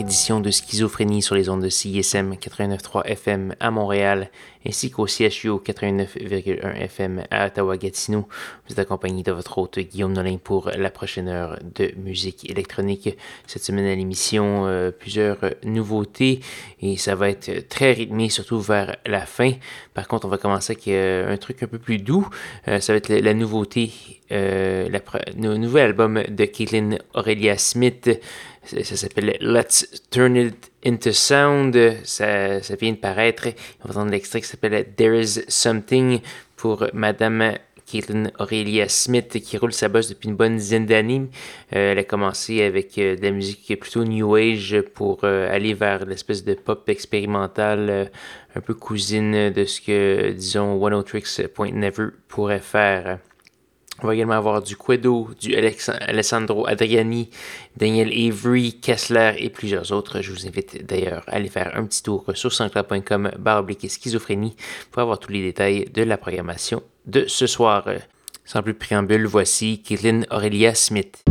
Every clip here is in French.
Édition de Schizophrénie sur les ondes de CISM 89.3 FM à Montréal ainsi qu'au CHU 89.1 FM à Ottawa-Gatineau. Vous êtes accompagné de votre hôte Guillaume Nolin pour la prochaine heure de musique électronique. Cette semaine à l'émission, euh, plusieurs nouveautés et ça va être très rythmé, surtout vers la fin. Par contre, on va commencer avec euh, un truc un peu plus doux. Euh, ça va être la, nouveauté, le nouvel album de Caitlin Aurelia Smith. Ça, s'appelle Let's Turn It Into Sound. Ça, ça vient de paraître. On va entendre l'extrait qui s'appelle There Is Something pour Madame Caitlin Aurelia Smith qui roule sa bosse depuis une bonne dizaine d'années. Euh, elle a commencé avec euh, de la musique plutôt New Age pour euh, aller vers l'espèce de pop expérimental un peu cousine de ce que, disons, One Tricks Point Never pourrait faire. On va également avoir du Quedo, du Alessandro Adriani, Daniel Avery, Kessler et plusieurs autres. Je vous invite d'ailleurs à aller faire un petit tour sur sanscloud.com baroblique schizophrénie pour avoir tous les détails de la programmation de ce soir. Sans plus de préambule, voici Caitlin Aurelia Smith.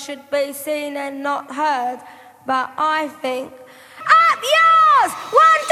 Should be seen and not heard, but I think. Up yours! One,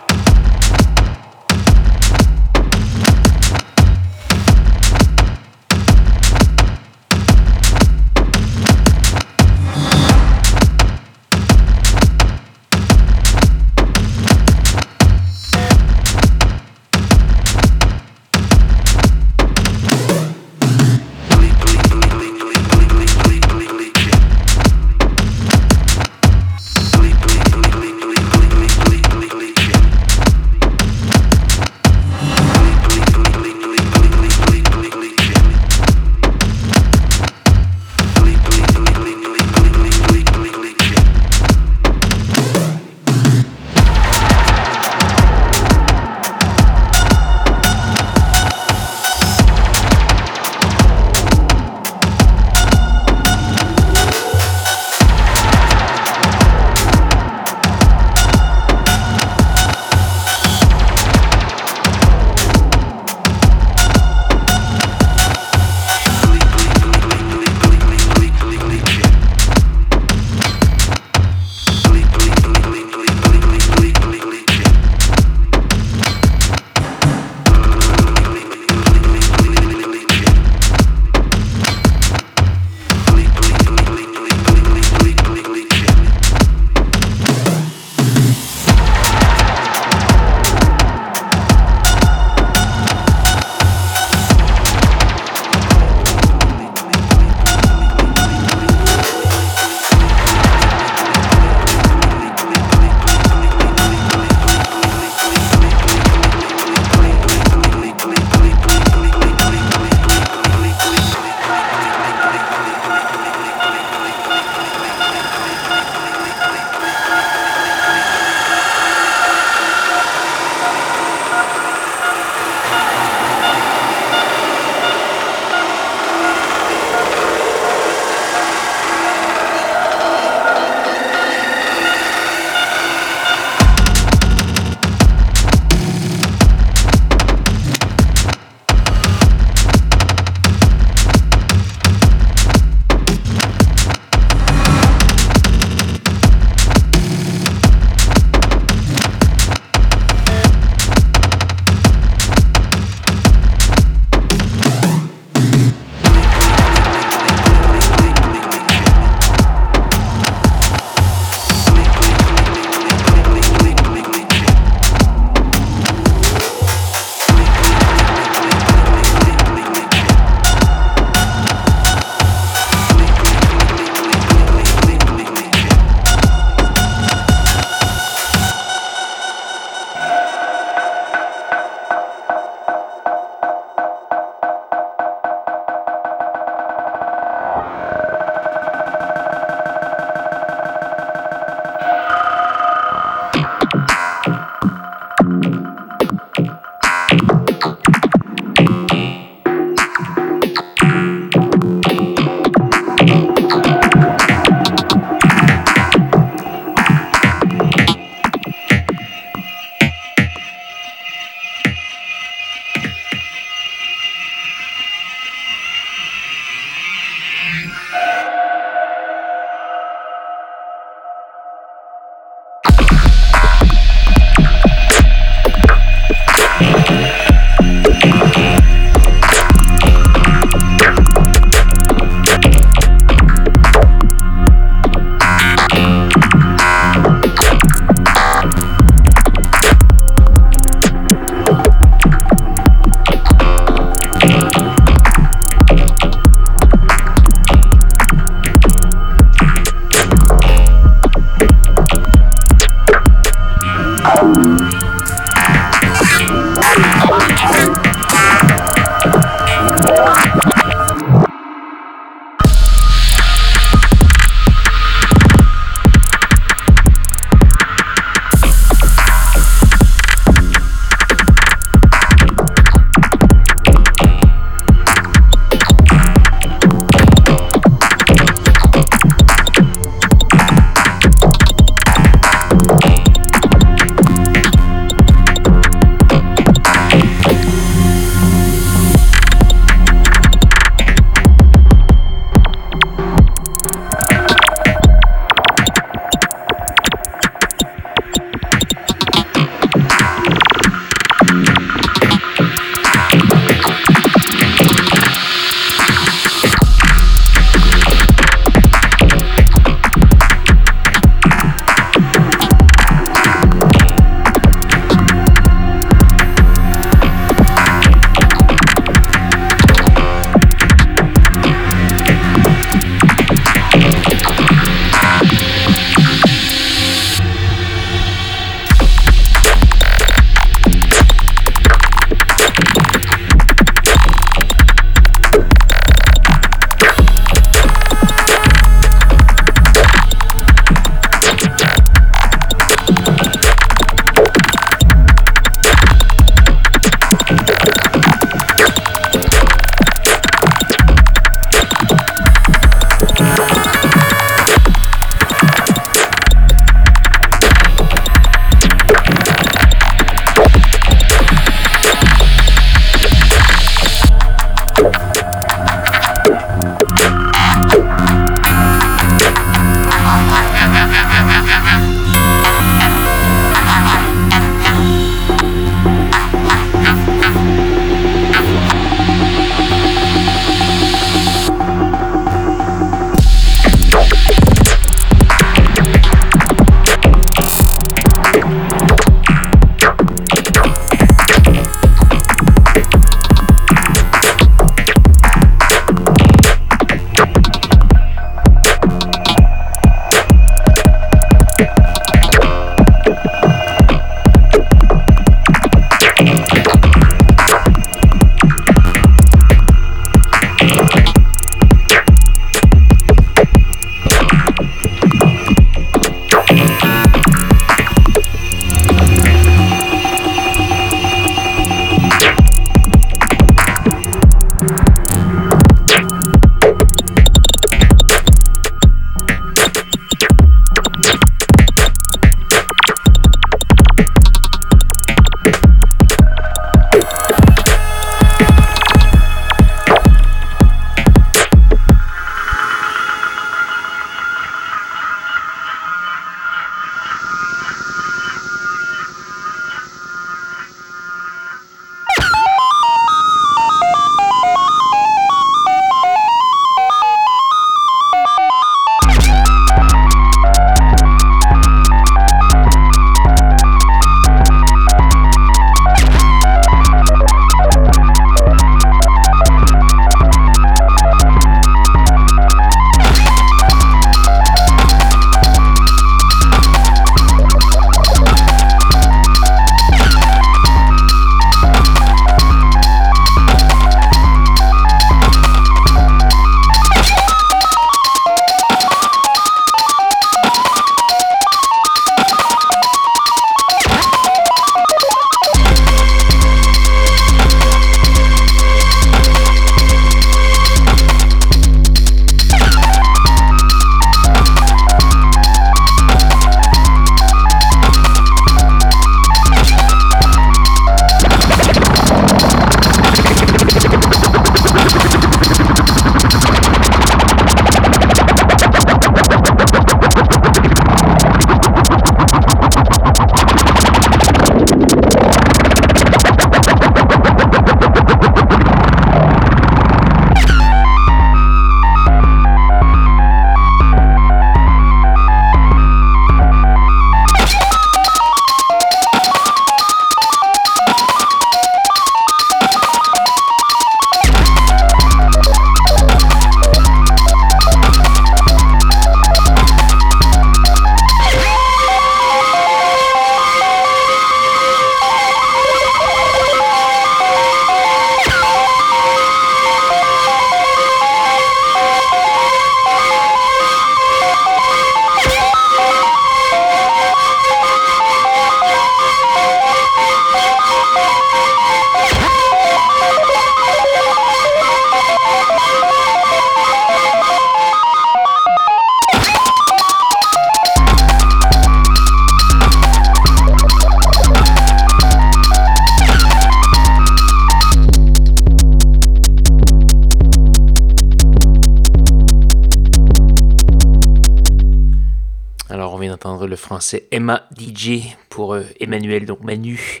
français Emma DJ pour Emmanuel, donc Manu.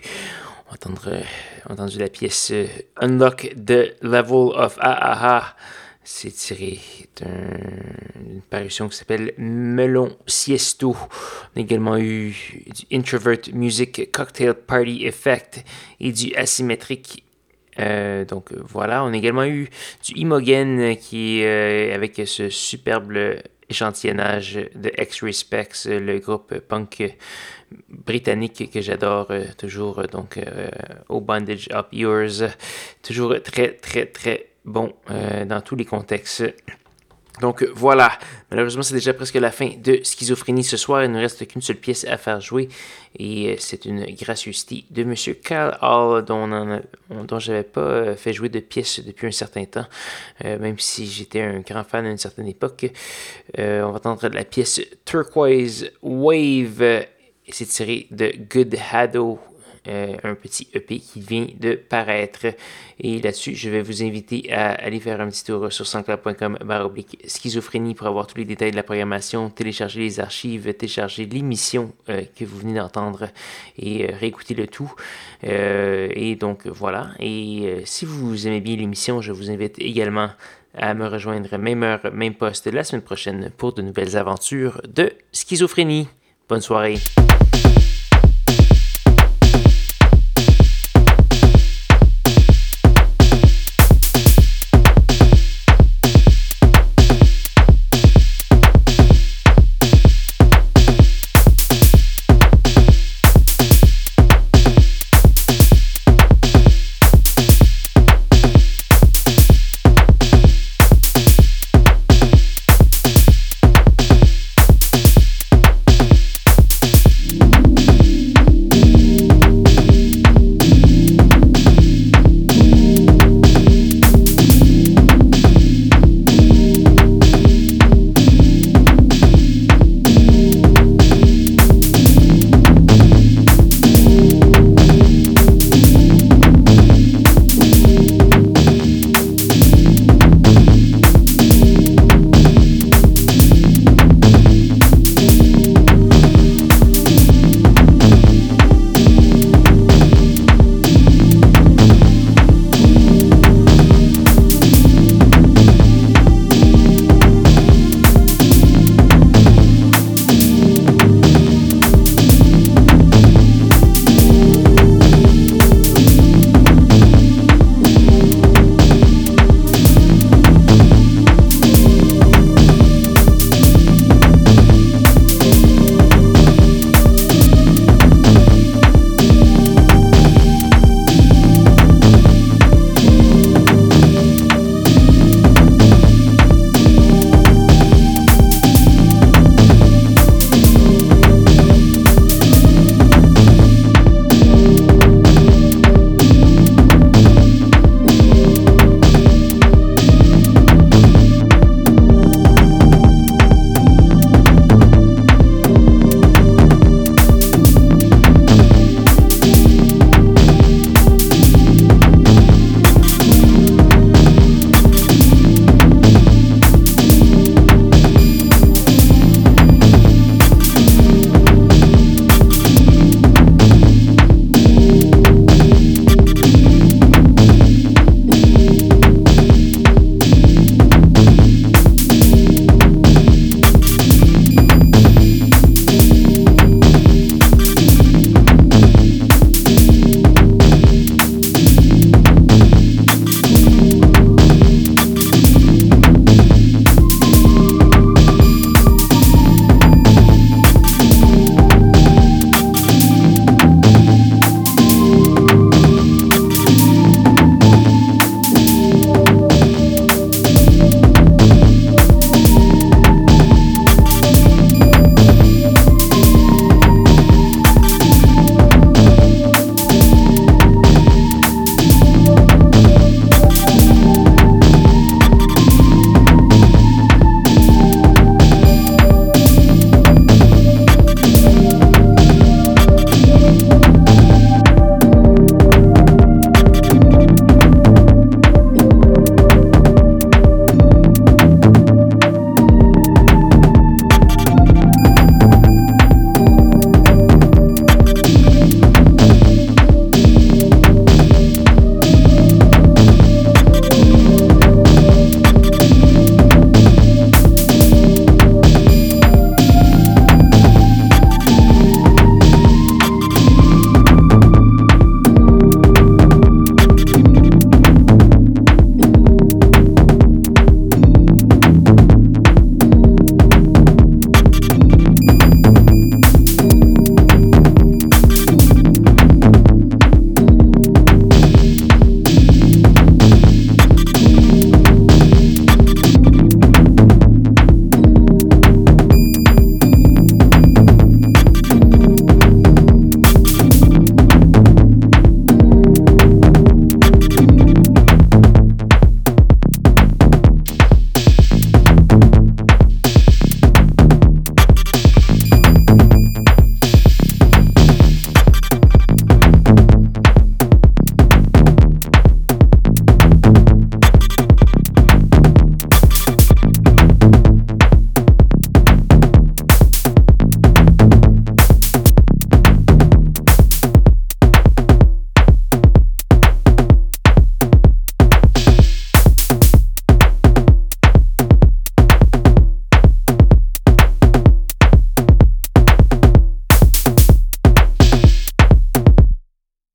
On a entendu la pièce Unlock the Level of AAA. C'est tiré d'une parution qui s'appelle Melon Siesto. On a également eu du Introvert Music Cocktail Party Effect et du Asymmetric. Euh, donc voilà, on a également eu du Imogen qui euh, avec ce superbe échantillonnage de X-Respects, le groupe punk britannique que j'adore toujours, donc au Bondage Up Yours. Toujours très, très, très bon euh, dans tous les contextes. Donc voilà, malheureusement c'est déjà presque la fin de Schizophrénie ce soir. Il ne reste qu'une seule pièce à faire jouer et euh, c'est une gracieuseté de Monsieur Kyle Hall dont, dont j'avais pas euh, fait jouer de pièces depuis un certain temps, même si j'étais un grand fan à une certaine époque. on va entendre la pièce Turquoise Wave. C'est tiré de Good Hado euh, un petit EP qui vient de paraître. Et là-dessus, je vais vous inviter à aller faire un petit tour sur sanscloud.com baroblique schizophrénie pour avoir tous les détails de la programmation, télécharger les archives, télécharger l'émission euh, que vous venez d'entendre et euh, réécouter le tout. et donc voilà. Et si vous aimez bien l'émission, je vous invite également à me rejoindre même heure, même poste la semaine prochaine pour de nouvelles aventures de schizophrénie. Bonne soirée.